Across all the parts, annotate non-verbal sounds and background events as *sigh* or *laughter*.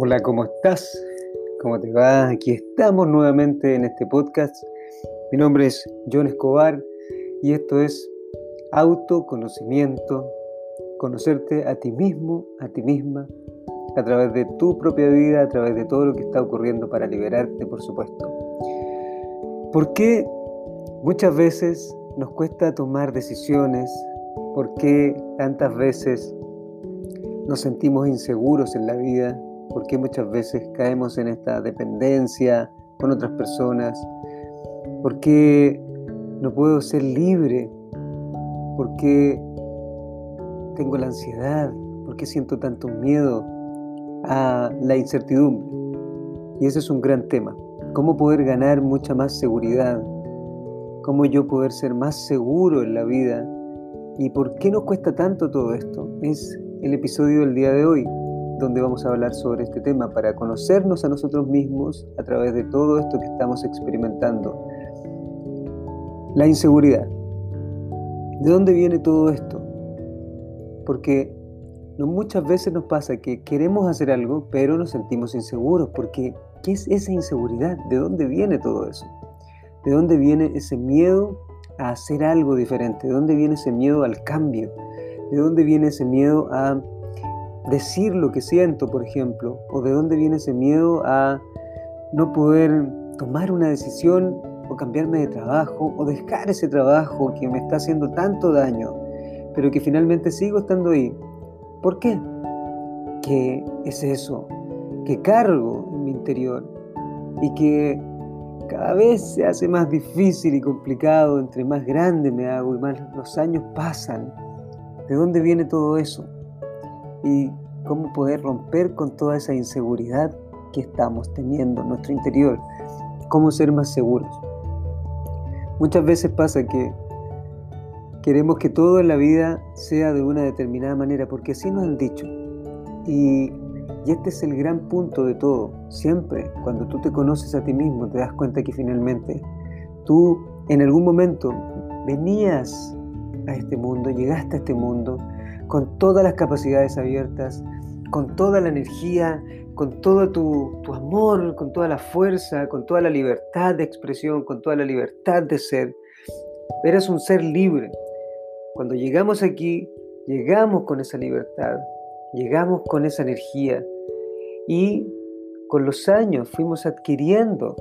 Hola, ¿cómo estás? ¿Cómo te va? Aquí estamos nuevamente en este podcast. Mi nombre es John Escobar y esto es autoconocimiento, conocerte a ti mismo, a ti misma, a través de tu propia vida, a través de todo lo que está ocurriendo para liberarte, por supuesto. ¿Por qué muchas veces nos cuesta tomar decisiones? ¿Por qué tantas veces nos sentimos inseguros en la vida? Por qué muchas veces caemos en esta dependencia con otras personas, por qué no puedo ser libre, por qué tengo la ansiedad, por qué siento tanto miedo a la incertidumbre. Y ese es un gran tema. ¿Cómo poder ganar mucha más seguridad? ¿Cómo yo poder ser más seguro en la vida? ¿Y por qué nos cuesta tanto todo esto? Es el episodio del día de hoy donde vamos a hablar sobre este tema para conocernos a nosotros mismos a través de todo esto que estamos experimentando. La inseguridad. ¿De dónde viene todo esto? Porque muchas veces nos pasa que queremos hacer algo, pero nos sentimos inseguros. Porque, ¿qué es esa inseguridad? ¿De dónde viene todo eso? ¿De dónde viene ese miedo a hacer algo diferente? ¿De dónde viene ese miedo al cambio? ¿De dónde viene ese miedo a decir lo que siento, por ejemplo, o de dónde viene ese miedo a no poder tomar una decisión o cambiarme de trabajo o dejar ese trabajo que me está haciendo tanto daño, pero que finalmente sigo estando ahí. ¿Por qué? ¿Qué es eso? Que cargo en mi interior y que cada vez se hace más difícil y complicado entre más grande me hago y más los años pasan. ¿De dónde viene todo eso? Y cómo poder romper con toda esa inseguridad que estamos teniendo en nuestro interior, cómo ser más seguros. Muchas veces pasa que queremos que todo en la vida sea de una determinada manera, porque así nos han dicho. Y, este es el gran punto de todo. Siempre, cuando tú te conoces a ti mismo, te das cuenta que finalmente tú en algún momento venías a este mundo, llegaste a este mundo, con todas las capacidades abiertas, con toda la energía, con todo tu, amor, con toda la fuerza, con toda la libertad de expresión, con toda la libertad de ser. Eres un ser libre. Cuando llegamos aquí, llegamos con esa libertad, llegamos con esa energía y con los años fuimos adquiriendo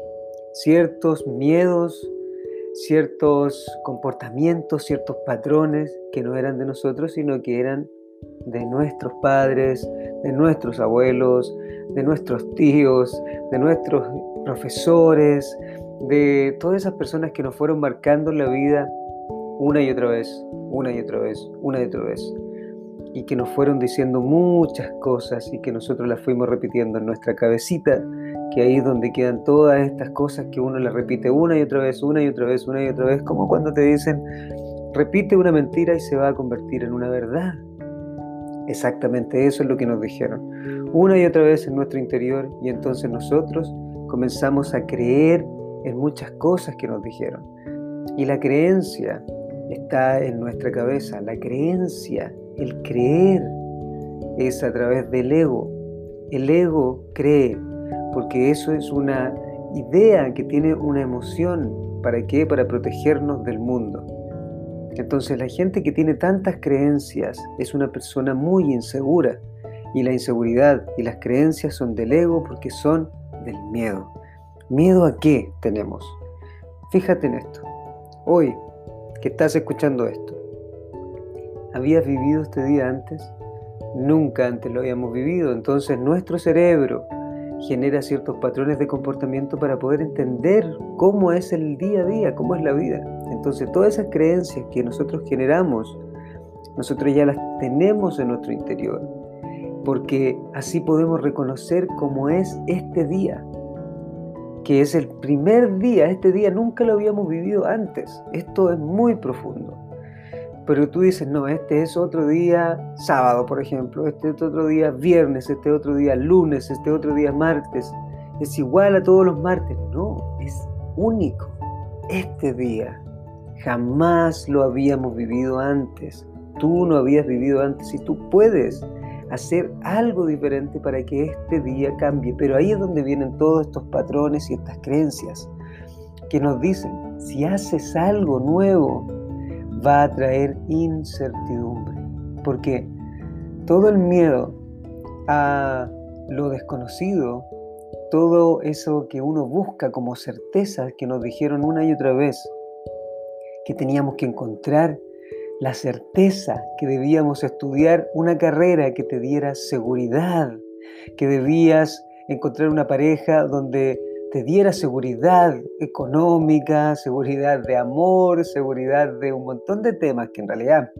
ciertos miedos, ciertos comportamientos, ciertos patrones que no eran de nosotros, sino que eran de nuestros padres, de nuestros abuelos, de nuestros tíos, de nuestros profesores, de todas esas personas que nos fueron marcando la vida una y otra vez, una y otra vez, una y otra vez. Y que nos fueron diciendo muchas cosas y que nosotros las fuimos repitiendo en nuestra cabecita que ahí es donde quedan todas estas cosas que uno las repite una y otra vez, una y otra vez, una y otra vez, como cuando te dicen, repite una mentira y se va a convertir en una verdad. Exactamente eso es lo que nos dijeron. Una y otra vez en nuestro interior y entonces nosotros comenzamos a creer en muchas cosas que nos dijeron. Y la creencia está en nuestra cabeza. La creencia, el creer, es a través del ego. El ego cree, porque eso es una idea que tiene una emoción. ¿Para qué? Para protegernos del mundo. Entonces la gente que tiene tantas creencias es una persona muy insegura y la inseguridad y las creencias son del ego porque son del miedo. ¿Miedo a qué tenemos? Fíjate en esto. Hoy que estás escuchando esto, ¿habías vivido este día antes? Nunca antes lo habíamos vivido. Entonces nuestro cerebro genera ciertos patrones de comportamiento para poder entender cómo es el día a día, cómo es la vida. Entonces todas esas creencias que nosotros generamos, nosotros ya las tenemos en nuestro interior, porque así podemos reconocer cómo es este día, que es el primer día, este día nunca lo habíamos vivido antes, esto es muy profundo pero tú dices, no, este es otro día sábado, por ejemplo, este es otro día viernes, este otro día lunes, este otro día martes, es igual a todos los martes. No, es único. Este día jamás lo habíamos vivido antes. Tú no habías vivido antes y tú puedes hacer algo diferente para que este día cambie. Pero ahí es donde vienen todos estos patrones y estas creencias que nos dicen, si haces algo nuevo, va a traer incertidumbre. Porque todo el miedo a lo desconocido, todo eso que uno busca como certezas que nos dijeron una y otra vez, que teníamos que encontrar la certeza, que debíamos estudiar una carrera que te diera seguridad, que debías encontrar una pareja donde te diera seguridad económica, seguridad de amor, seguridad de un montón de temas que en realidad,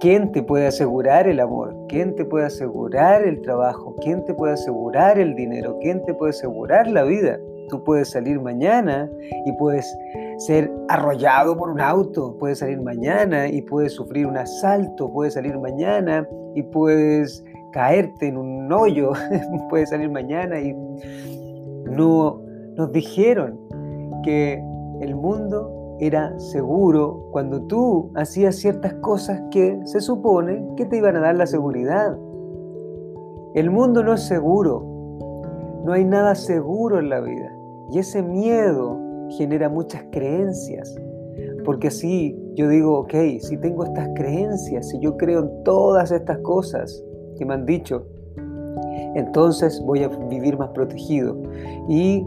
¿quién te puede asegurar el amor? ¿Quién te puede asegurar el trabajo? ¿Quién te puede asegurar el dinero? ¿Quién te puede asegurar la vida? Tú puedes salir mañana y puedes ser arrollado por un auto, puedes salir mañana y puedes sufrir un asalto, puedes salir mañana y puedes caerte en un hoyo, *laughs* puedes salir mañana y no nos dijeron que el mundo era seguro cuando tú hacías ciertas cosas que se supone que te iban a dar la seguridad. El mundo no es seguro, no hay nada seguro en la vida. Y ese miedo genera muchas creencias. Porque así yo digo, ok, si tengo estas creencias, si yo creo en todas estas cosas que me han dicho, entonces voy a vivir más protegido. Y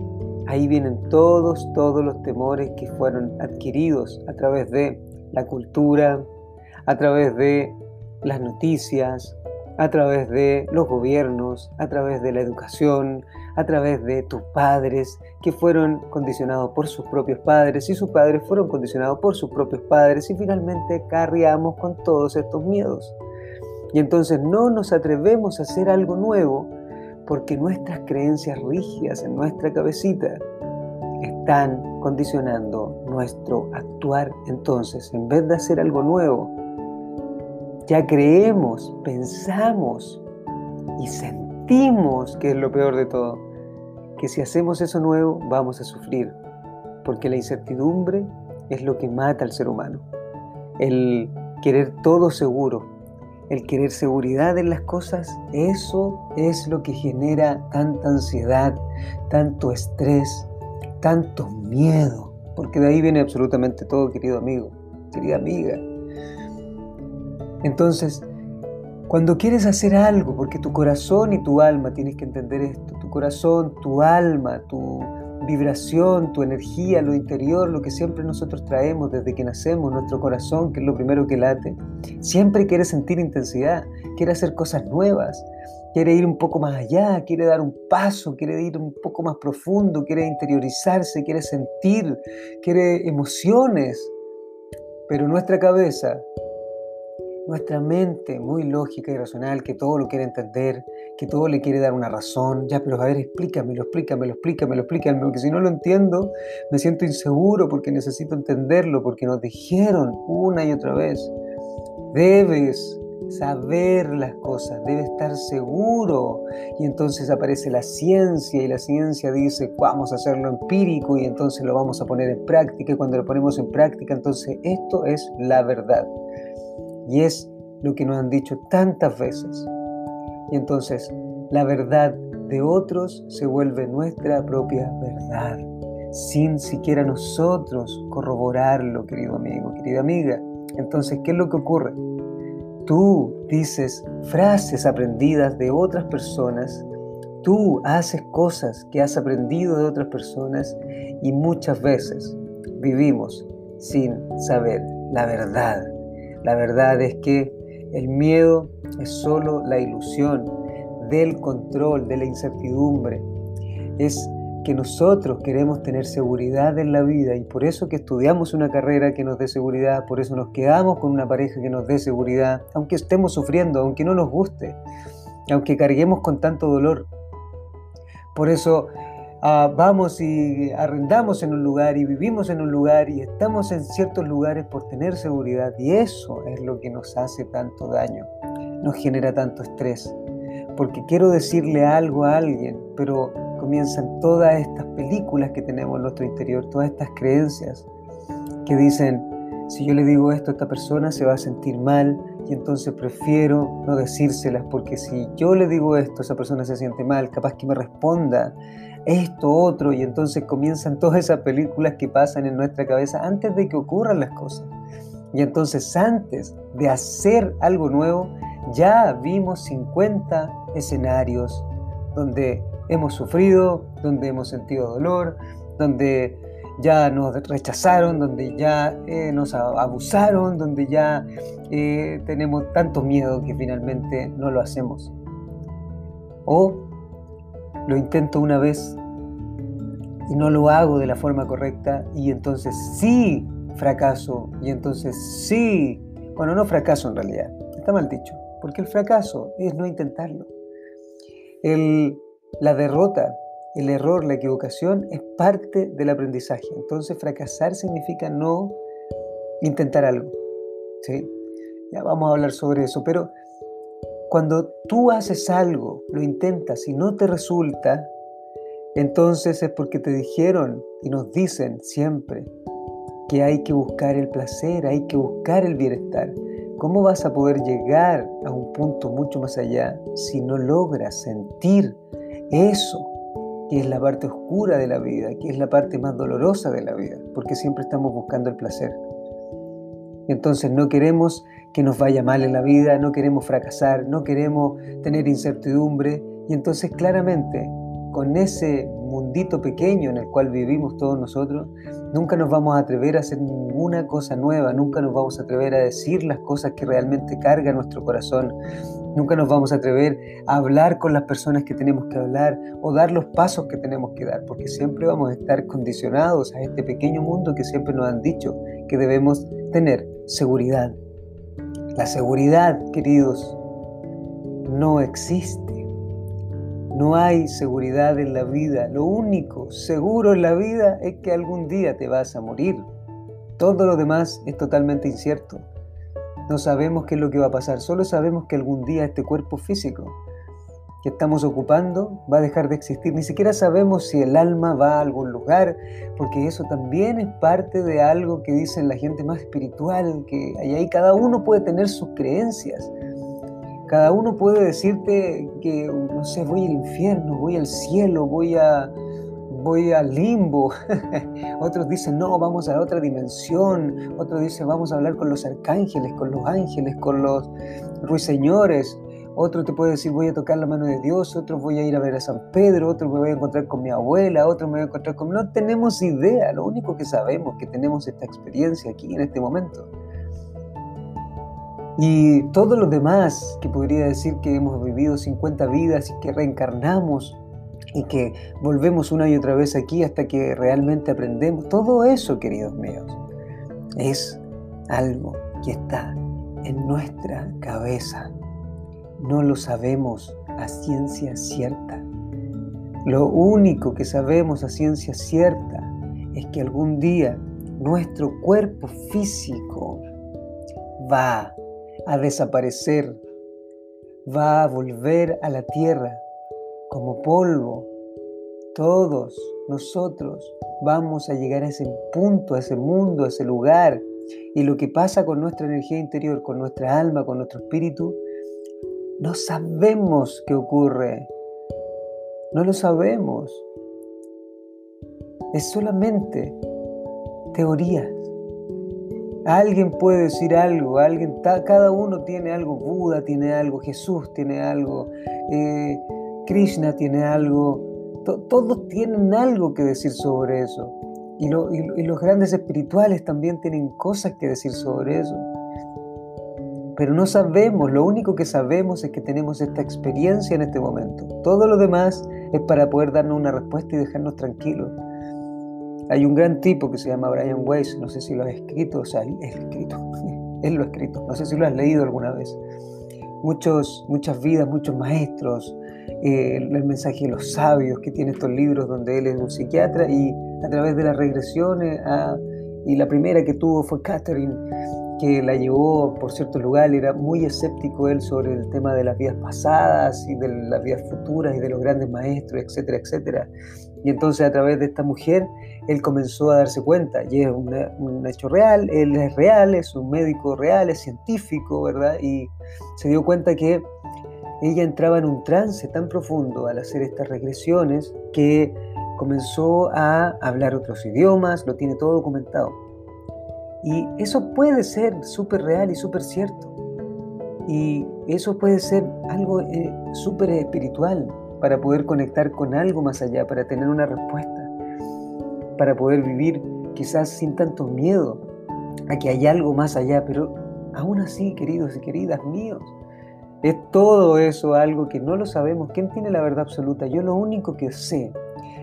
ahí vienen todos, todos los temores que fueron adquiridos a través de la cultura, a través de las noticias, a través de los gobiernos, a través de la educación, a través de tus padres, que fueron condicionados por sus propios padres, y sus padres fueron condicionados por sus propios padres, y finalmente carriamos con todos estos miedos. Y entonces no nos atrevemos a hacer algo nuevo porque nuestras creencias rígidas en nuestra cabecita están condicionando nuestro actuar. Entonces, en vez de hacer algo nuevo, ya creemos, pensamos y sentimos que es lo peor de todo, que si hacemos eso nuevo vamos a sufrir, porque la incertidumbre es lo que mata al ser humano. El querer todo seguro, el querer seguridad en las cosas, eso es lo que genera tanta ansiedad, tanto estrés, tanto miedo, porque de ahí viene absolutamente todo, querido amigo, querida amiga. Entonces, cuando quieres hacer algo, porque tu corazón y tu alma, tienes que entender esto, tu corazón, tu alma, tu vibración, tu energía, lo interior, lo que siempre nosotros traemos desde que nacemos, nuestro corazón, que es lo primero que late, siempre quiere sentir intensidad, quiere hacer cosas nuevas, quiere ir un poco más allá, quiere dar un paso, quiere ir un poco más profundo, quiere interiorizarse, quiere sentir, quiere emociones. Pero nuestra cabeza nuestra mente muy lógica y racional, que todo lo quiere entender, que todo le quiere dar una razón, ya, pero a ver, explícamelo, explícamelo, explícamelo, explícamelo, porque si no lo entiendo, me siento inseguro porque necesito entenderlo, porque nos dijeron una y otra vez, debes saber las cosas, debes estar seguro. Y entonces aparece la ciencia y la ciencia dice, vamos a hacerlo empírico y entonces lo vamos a poner en práctica y cuando lo ponemos en práctica, entonces esto es la verdad. Y es lo que nos han dicho tantas veces. Y entonces la verdad de otros se vuelve nuestra propia verdad, sin siquiera nosotros corroborarlo, querido amigo, querida amiga. Entonces, ¿qué es lo que ocurre? Tú dices frases aprendidas de otras personas, tú haces cosas que has aprendido de otras personas y muchas veces vivimos sin saber la verdad la verdad es que el miedo es solo la ilusión del control, de la incertidumbre. Es que nosotros queremos tener seguridad en la vida y por eso que estudiamos una carrera que nos dé seguridad, por eso nos quedamos con una pareja que nos dé seguridad, aunque estemos sufriendo, aunque no nos guste, aunque carguemos con tanto dolor. Por eso Ah, vamos y arrendamos en un lugar y vivimos en un lugar y estamos en ciertos lugares por tener seguridad y eso es lo que nos hace tanto daño, nos genera tanto estrés. Porque quiero decirle algo a alguien, pero comienzan todas estas películas que tenemos en nuestro interior, todas estas creencias que dicen, si yo le digo esto a esta persona se va a sentir mal y entonces prefiero no decírselas porque si yo le digo esto, esa persona se siente mal, capaz que me responda esto, otro, y entonces comienzan todas esas películas que pasan en nuestra cabeza antes de que ocurran las cosas. Y entonces antes de hacer algo nuevo, ya vimos 50 escenarios donde hemos sufrido, donde hemos sentido dolor, donde ya nos rechazaron, donde ya eh, nos abusaron, donde ya eh, tenemos tanto miedo que finalmente no lo hacemos. O lo intento una vez y no lo hago de la forma correcta y entonces sí fracaso y entonces sí, bueno, no fracaso en realidad, está mal dicho, porque el fracaso es no intentarlo. El, la derrota el error, la equivocación es parte del aprendizaje. Entonces fracasar significa no intentar algo. ¿sí? Ya vamos a hablar sobre eso, pero cuando tú haces algo, lo intentas y no te resulta, entonces es porque te dijeron y nos dicen siempre que hay que buscar el placer, hay que buscar el bienestar. ¿Cómo vas a poder llegar a un punto mucho más allá si no logras sentir eso que es la parte oscura de la vida, que es la parte más dolorosa de la vida, porque siempre estamos buscando el placer. Entonces no queremos que nos vaya mal en la vida, no queremos fracasar, no queremos tener incertidumbre y entonces claramente con ese mundito pequeño en el cual vivimos todos nosotros, nunca nos vamos a atrever a hacer ninguna cosa nueva, nunca nos vamos a atrever a decir las cosas que realmente cargan nuestro corazón, nunca nos vamos a atrever a hablar con las personas que tenemos que hablar o dar los pasos que tenemos que dar, porque siempre vamos a estar condicionados a este pequeño mundo que siempre nos han dicho que debemos tener seguridad. La seguridad, queridos, no existe. No hay seguridad en la vida. Lo único seguro en la vida es que algún día te vas a morir. Todo lo demás es totalmente incierto. No sabemos qué es lo que va a pasar, solo sabemos que algún día este cuerpo físico que estamos ocupando va a dejar de existir. Ni siquiera sabemos si el alma va a algún lugar, porque eso también es parte de algo que dicen la gente más espiritual, que ahí cada uno puede tener sus creencias. Cada uno puede decirte que, no sé, voy al infierno, voy al cielo, voy a, voy al limbo. *laughs* Otros dicen, no, vamos a otra dimensión. Otros dicen, vamos a hablar con los arcángeles, con los ángeles, con los ruiseñores. Otro te puede decir, voy a tocar la mano de Dios. Otro voy a ir a ver a San Pedro. Otro me voy a encontrar con mi abuela. Otro me voy a encontrar con... No tenemos idea. Lo único que sabemos es que tenemos esta experiencia aquí en este momento. Y todo lo demás que podría decir que hemos vivido 50 vidas y que reencarnamos y que volvemos una y otra vez aquí hasta que realmente aprendemos, todo eso, queridos míos, es algo que está en nuestra cabeza. No lo sabemos a ciencia cierta. Lo único que sabemos a ciencia cierta es que algún día nuestro cuerpo físico va a desaparecer, va a volver a la tierra como polvo. Todos nosotros vamos a llegar a ese punto, a ese mundo, a ese lugar. Y lo que pasa con nuestra energía interior, con nuestra alma, con nuestro espíritu, no sabemos qué ocurre. No lo sabemos. Es solamente teorías. Alguien puede decir algo, alguien, cada uno tiene algo, Buda tiene algo, Jesús tiene algo, eh, Krishna tiene algo, todos tienen algo que decir sobre eso. Y, y, los grandes espirituales también tienen cosas que decir sobre eso. Pero no sabemos, lo único que sabemos es que tenemos esta experiencia en este momento. Todo lo demás es para poder darnos una respuesta y dejarnos tranquilos. Hay un gran tipo que se llama Brian Weiss, no sé si lo has escrito, o sea, él, escrito, *laughs* él lo ha escrito, no sé si lo has leído alguna vez. Muchos, muchas vidas, muchos maestros, eh, el mensaje de los sabios, que tiene estos libros donde él es un psiquiatra y a través de las regresiones, y la primera que tuvo fue Catherine, que la llevó por cierto lugar, era muy escéptico él sobre el tema de las vidas pasadas y de las vidas futuras y de los grandes maestros, etcétera, etcétera. Y entonces a través de esta mujer, él comenzó a darse cuenta, y es un hecho real, él es real, es un médico real, es científico, ¿verdad? Y se dio cuenta que ella entraba en un trance tan profundo al hacer estas regresiones que comenzó a hablar otros idiomas, lo tiene todo documentado. Y eso puede ser súper real y súper cierto. Y eso puede ser algo eh, súper espiritual para poder conectar con algo más allá, para tener una respuesta, para poder vivir quizás sin tanto miedo a que hay algo más allá. Pero aún así, queridos y queridas míos, es todo eso algo que no lo sabemos. ¿Quién tiene la verdad absoluta? Yo lo único que sé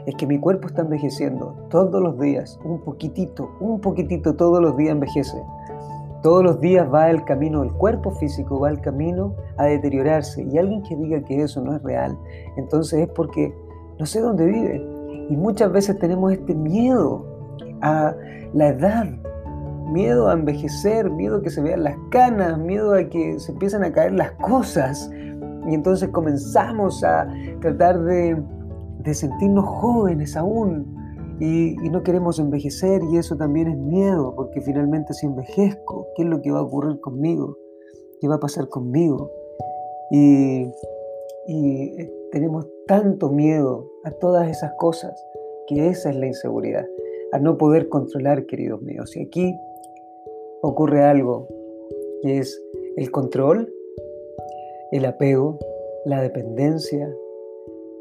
es que mi cuerpo está envejeciendo todos los días, un poquitito, un poquitito todos los días envejece. Todos los días va el camino, el cuerpo físico va el camino a deteriorarse. Y alguien que diga que eso no es real, entonces es porque no sé dónde vive. Y muchas veces tenemos este miedo a la edad, miedo a envejecer, miedo a que se vean las canas, miedo a que se empiecen a caer las cosas. Y entonces comenzamos a tratar de, sentirnos jóvenes aún y, y, no queremos envejecer y eso también es miedo, porque finalmente si envejezco, ¿qué es lo que va a ocurrir conmigo? ¿Qué va a pasar conmigo? Y, y eh, tenemos tanto miedo a todas esas cosas que esa es la inseguridad, a no poder controlar, queridos míos. Y aquí ocurre algo que es el control, el apego, la dependencia,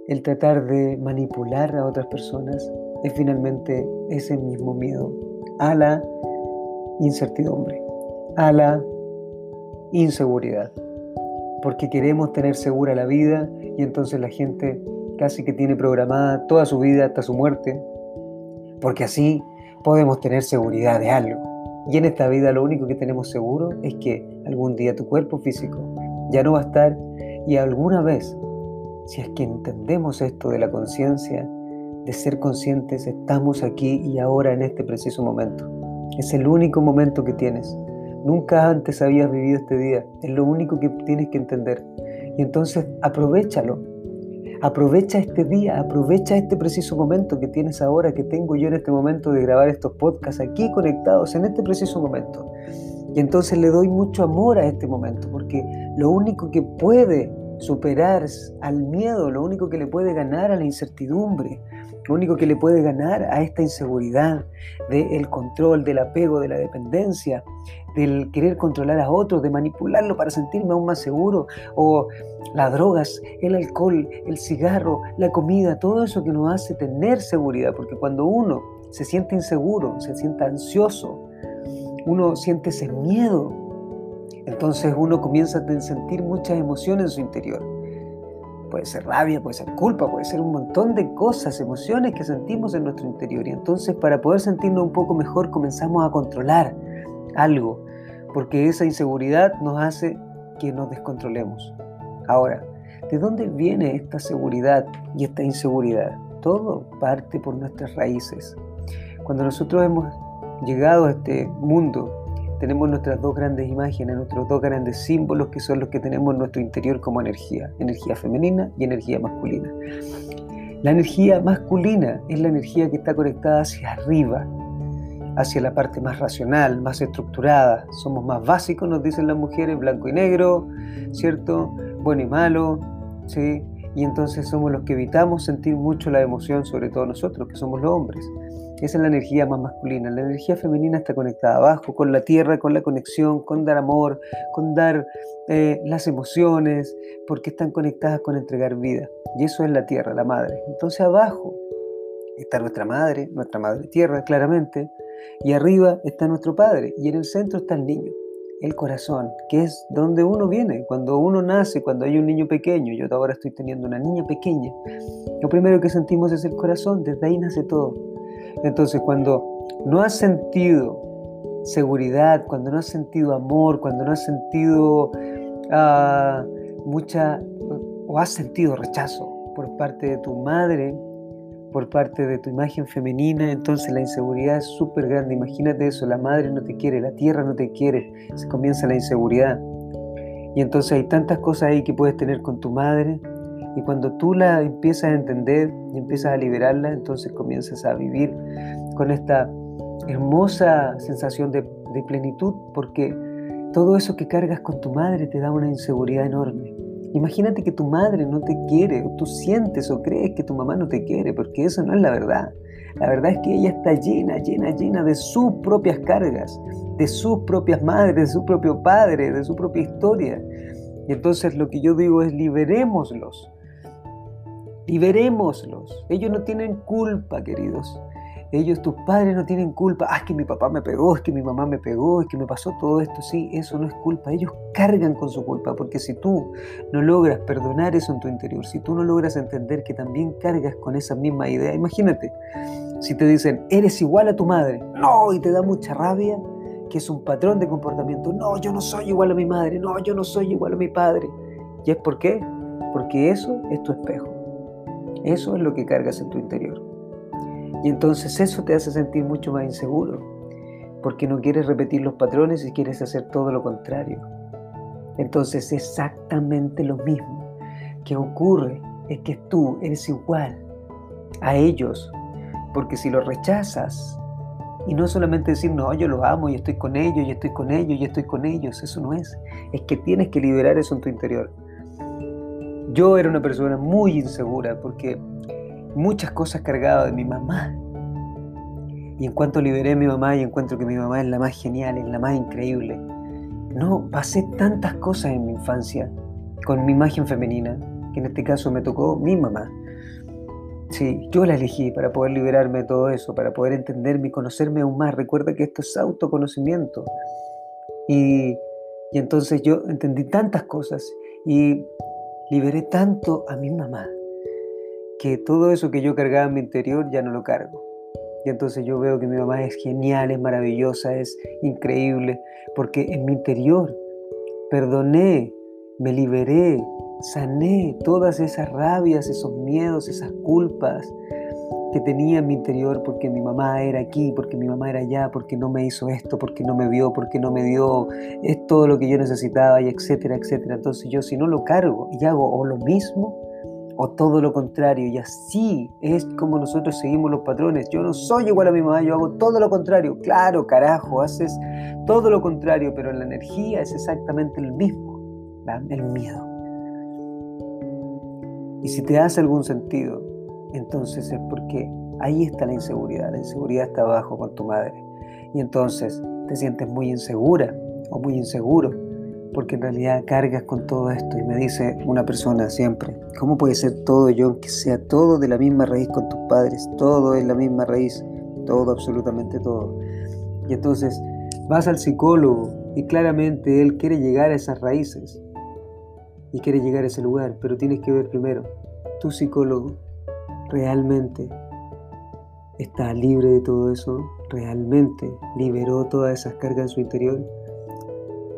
el tratar de manipular a otras personas, es finalmente ese mismo miedo a la incertidumbre, a la inseguridad. Porque queremos tener segura la vida y entonces la gente casi que tiene programada toda su vida hasta su muerte, porque así podemos tener seguridad de algo. Y en esta vida lo único que tenemos seguro es que algún día tu cuerpo físico ya no va a estar y alguna vez, si es que entendemos esto de la conciencia, de ser conscientes, estamos aquí y ahora en este preciso momento. Es el único momento que tienes. Nunca antes habías vivido este día. Es lo único que tienes que entender. Y entonces aprovechalo Aprovecha este día, aprovecha este preciso momento que tienes ahora, que tengo yo en este momento de grabar estos podcasts aquí conectados en este preciso momento. Y entonces le doy mucho amor a este momento, porque lo único que puede superar al miedo, lo único que le puede ganar a la incertidumbre, lo único que le puede ganar a esta inseguridad del control, del apego, de la dependencia, del querer controlar a otros, de manipularlo para sentirme aún más seguro, o las drogas, el alcohol, el cigarro, la comida, todo eso que nos hace tener seguridad, porque cuando uno se siente inseguro, se siente ansioso, uno siente ese miedo, entonces uno comienza a sentir muchas emociones en su interior. Puede ser rabia, puede ser culpa, puede ser un montón de cosas, emociones que sentimos en nuestro interior. Y entonces para poder sentirnos un poco mejor comenzamos a controlar algo, porque esa inseguridad nos hace que nos descontrolemos. Ahora, ¿de dónde viene esta seguridad y esta inseguridad? Todo parte por nuestras raíces. Cuando nosotros hemos llegado a este mundo, tenemos nuestras dos grandes imágenes, nuestros dos grandes símbolos que son los que tenemos en nuestro interior como energía, energía femenina y energía masculina. La energía masculina es la energía que está conectada hacia arriba, hacia la parte más racional, más estructurada. Somos más básicos, nos dicen las mujeres, blanco y negro, ¿cierto? Bueno y malo, ¿sí? Y entonces somos los que evitamos sentir mucho la emoción, sobre todo nosotros, que somos los hombres. Esa es la energía más masculina. La energía femenina está conectada abajo, con la tierra, con la conexión, con dar amor, con dar eh, las emociones, porque están conectadas con entregar vida. Y eso es la tierra, la madre. Entonces abajo está nuestra madre, nuestra madre tierra, claramente, y arriba está nuestro Padre y en el centro está el niño, el corazón, que es donde uno viene, cuando uno nace, cuando hay un niño pequeño. Yo ahora estoy teniendo una niña pequeña. Lo primero que sentimos es el corazón, desde ahí nace todo. Entonces cuando no has sentido seguridad, cuando no has sentido amor, cuando no has sentido ah, mucha o has sentido rechazo por parte de tu madre, por parte de tu imagen femenina, entonces la inseguridad es súper grande. Imagínate eso, la madre no te quiere, la tierra no te quiere, se comienza la inseguridad. Y entonces hay tantas cosas ahí que puedes tener con tu madre Y cuando tú la empiezas a entender y empiezas a liberarla, entonces comienzas a vivir con esta hermosa sensación de, de plenitud, porque todo eso que cargas con tu madre te da una inseguridad enorme. Imagínate que tu madre no te quiere, o tú sientes o crees que tu mamá no te quiere, porque eso no es la verdad. La verdad es que ella está llena, llena, llena de sus propias cargas, de sus propias madres, de su propio padre, de su propia historia. Y entonces lo que yo digo es liberémoslos. Liberémoslos. Ellos no tienen culpa, queridos. Ellos, tus padres, no tienen culpa. Ah, es que mi papá me pegó, es que mi mamá me pegó, es que me pasó todo esto. Sí, eso no es culpa. Ellos cargan con su culpa, porque si tú no logras perdonar eso en tu interior, si tú no logras entender que también cargas con esa misma idea, imagínate, si te dicen, eres igual a tu madre, no, y te da mucha rabia, que es un patrón de comportamiento, no, yo no soy igual a mi madre, no, yo no soy igual a mi padre. ¿Y es por qué? Porque eso es tu espejo. Eso es lo que cargas en tu interior. Y entonces eso te hace sentir mucho más inseguro, porque no quieres repetir los patrones y quieres hacer todo lo contrario. Entonces exactamente lo mismo que ocurre es que tú eres igual a ellos, porque si los rechazas, y no solamente decir, no, yo los amo y estoy con ellos, y estoy con ellos, y estoy con ellos, eso no es, es que tienes que liberar eso en tu interior. Yo era una persona muy insegura porque muchas cosas cargadas de mi mamá. Y en cuanto liberé a mi mamá y encuentro que mi mamá es la más genial, es la más increíble. No, pasé tantas cosas en mi infancia con mi imagen femenina, que en este caso me tocó mi mamá. Sí, yo la elegí para poder liberarme de todo eso, para poder entenderme y conocerme aún más. Recuerda que esto es autoconocimiento. Y, y entonces yo entendí tantas cosas y liberé tanto a mi mamá que todo eso que yo cargaba en mi interior ya no lo cargo. Y entonces yo veo que mi mamá es genial, es maravillosa, es increíble, porque en mi interior perdoné, me liberé, sané todas esas rabias, esos miedos, esas culpas que tenía en mi interior porque mi mamá era aquí, porque mi mamá era allá, porque no me hizo esto, porque no me vio, porque no me dio es todo lo que yo necesitaba y etcétera, etcétera. Entonces yo si no lo cargo y hago o lo mismo, o todo lo contrario. Y así es como nosotros seguimos los patrones. Yo no soy igual a mi mamá, yo hago todo lo contrario. Claro, carajo, haces todo lo contrario, pero la energía es exactamente el mismo, el miedo. Y si te hace algún sentido, entonces es porque ahí está la inseguridad. La inseguridad está abajo con tu madre. Y entonces te sientes muy insegura o muy inseguro porque en realidad cargas con todo esto. Y me dice una persona siempre, ¿cómo puede ser todo, yo que sea todo de la misma raíz con tus padres? Todo es la misma raíz, todo, absolutamente todo. Y entonces vas al psicólogo y claramente él quiere llegar a esas raíces y quiere llegar a ese lugar, pero tienes que ver primero, tu psicólogo realmente está libre de todo eso, realmente liberó todas esas cargas en su interior,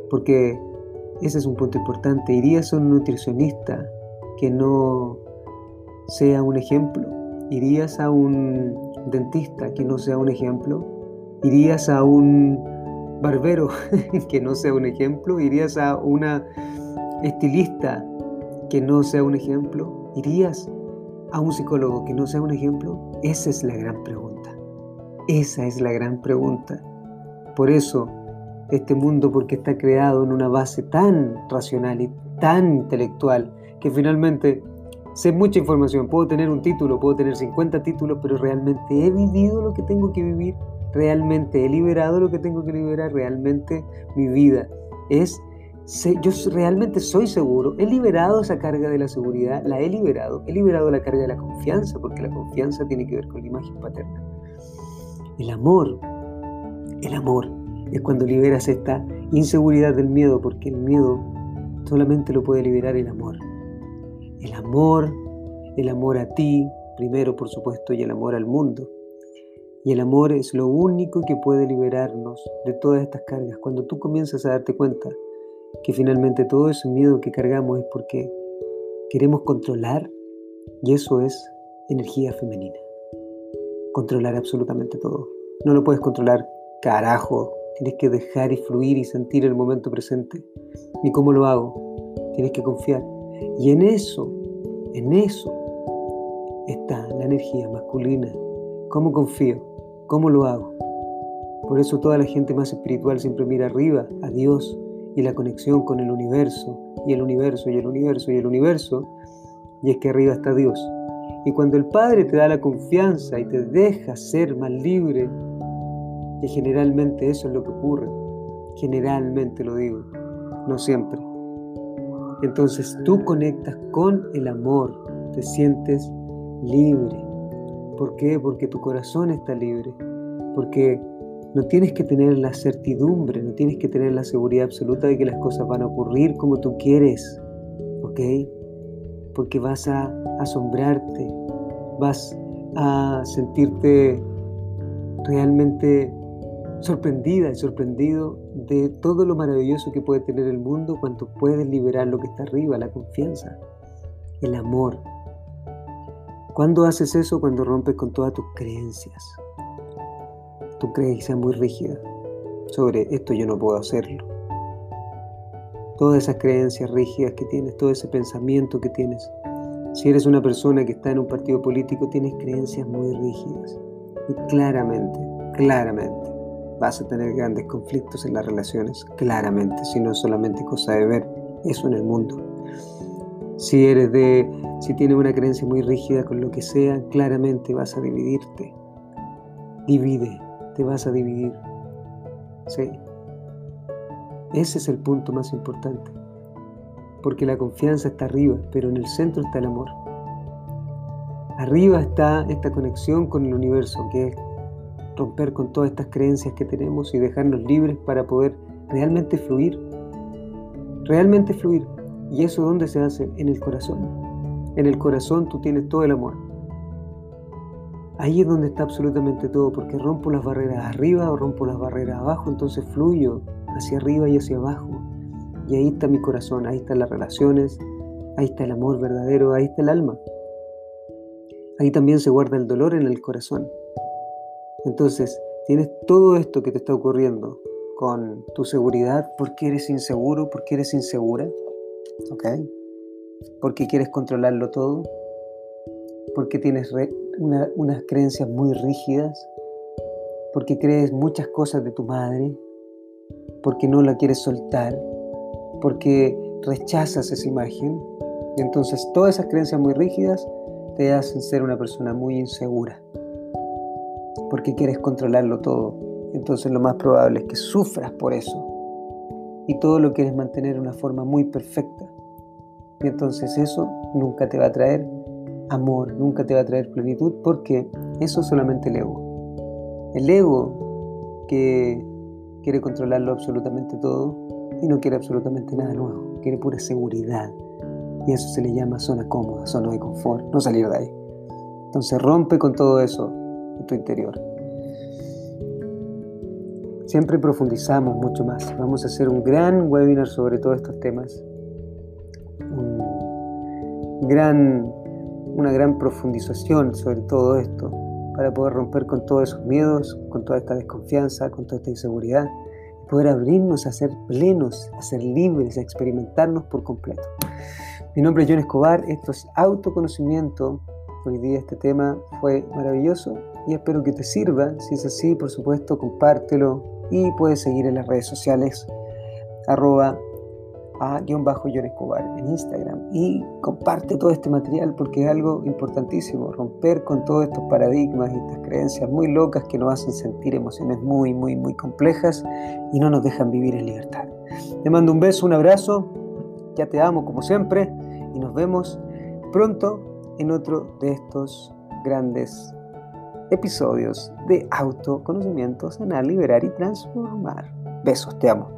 porque ese es un punto importante. ¿Irías a un nutricionista que no sea un ejemplo? ¿Irías a un dentista que no sea un ejemplo? ¿Irías a un barbero *laughs* que no sea un ejemplo? ¿Irías a una estilista que no sea un ejemplo? ¿Irías a un psicólogo que no sea un ejemplo? Esa es la gran pregunta. Esa es la gran pregunta. Por eso este mundo porque está creado en una base tan racional y tan intelectual que finalmente sé mucha información, puedo tener un título, puedo tener 50 títulos, pero realmente he vivido lo que tengo que vivir, realmente he liberado lo que tengo que liberar, realmente mi vida es, yo realmente soy seguro, he liberado esa carga de la seguridad, la he liberado, he liberado la carga de la confianza, porque la confianza tiene que ver con la imagen paterna. El amor, el amor es cuando liberas esta inseguridad del miedo, porque el miedo solamente lo puede liberar el amor. El amor, el amor a ti, primero por supuesto, y el amor al mundo. Y el amor es lo único que puede liberarnos de todas estas cargas. Cuando tú comienzas a darte cuenta que finalmente todo ese miedo que cargamos es porque queremos controlar, y eso es energía femenina. Controlar absolutamente todo. No lo puedes controlar, carajo, Tienes que dejar y fluir y sentir el momento presente. ¿Y cómo lo hago? Tienes que confiar. Y en eso, En eso está la energía masculina. ¿Cómo confío? ¿Cómo lo hago? Por eso toda la gente más espiritual siempre mira arriba, a Dios y la conexión con el universo, y el universo, y el universo, y el universo. Y es que arriba está Dios. Y cuando el Padre te da la confianza y te deja ser más libre, y generalmente eso es lo que ocurre, generalmente lo digo, no siempre. Entonces tú conectas con el amor, te sientes libre. ¿Por qué? Porque tu corazón está libre, porque no tienes que tener la certidumbre, no tienes que tener la seguridad absoluta de que las cosas van a ocurrir como tú quieres, ¿ok? Porque vas a asombrarte, vas a sentirte realmente sorprendida y sorprendido de todo lo maravilloso que puede tener el mundo cuando puedes liberar lo que está arriba, la confianza, el amor. ¿Cuándo haces eso? Cuando rompes con todas tus creencias, tu creencia muy rígida sobre esto yo no puedo hacerlo. Todas esas creencias rígidas que tienes, todo ese pensamiento que tienes. Si eres una persona que está en un partido político, tienes creencias muy rígidas. Y claramente, claramente, vas a tener grandes conflictos en las relaciones, claramente, si no es solamente cosa de ver eso en el mundo. Si eres de, si tienes una creencia muy rígida con lo que sea, claramente vas a dividirte. Divide, te vas a dividir. Sí. Ese es el punto más importante. Porque la confianza está arriba, pero en el centro está el amor. Arriba está esta conexión con el universo, que es romper con todas estas creencias que tenemos y dejarnos libres para poder realmente fluir. Realmente fluir. ¿Y eso dónde se hace? En el corazón. En el corazón tú tienes todo el amor. Ahí es donde está absolutamente todo, porque rompo las barreras arriba o rompo las barreras abajo, entonces fluyo hacia arriba y hacia abajo. Y ahí está mi corazón, ahí están las relaciones, ahí está el amor verdadero, ahí está el alma. Ahí también se guarda el dolor en el corazón. Entonces, tienes todo esto que te está ocurriendo con tu seguridad porque eres inseguro, porque eres insegura, ¿ok? Porque quieres controlarlo todo, porque tienes unas creencias muy rígidas, porque crees muchas cosas de tu madre, porque no la quieres soltar, porque rechazas esa imagen. Y entonces todas esas creencias muy rígidas te hacen ser una persona muy insegura, porque quieres controlarlo todo. Entonces lo más probable es que sufras por eso. Y todo lo quieres mantener de una forma muy perfecta. Y entonces eso nunca te va a traer amor, nunca te va a traer plenitud porque eso es solamente el ego. El ego que quiere controlarlo absolutamente todo y no quiere absolutamente nada nuevo, quiere pura seguridad. Y eso se le llama zona cómoda, zona de confort, no salir de ahí. Entonces rompe con todo eso en tu interior. Siempre profundizamos mucho más. Vamos a hacer un gran webinar sobre todos estos temas. Un gran una gran profundización sobre todo esto, para poder romper con todos esos miedos, con toda esta desconfianza, con toda esta inseguridad, poder abrirnos a ser plenos, a ser libres, a experimentarnos por completo. Mi nombre es John Escobar, esto es autoconocimiento. Hoy día este tema fue maravilloso y espero que te sirva. Si es así, por supuesto, compártelo y puedes seguir en las redes sociales arroba a guion bajo John Escobar en Instagram y comparte todo este material porque es algo importantísimo, romper con todos estos paradigmas y estas creencias muy locas que nos hacen sentir emociones muy, muy, muy complejas y no nos dejan vivir en libertad. Te mando un beso, un abrazo, ya te amo como siempre y nos vemos pronto en otro de estos grandes episodios de autoconocimiento, sanar, liberar y transformar. Besos, te amo.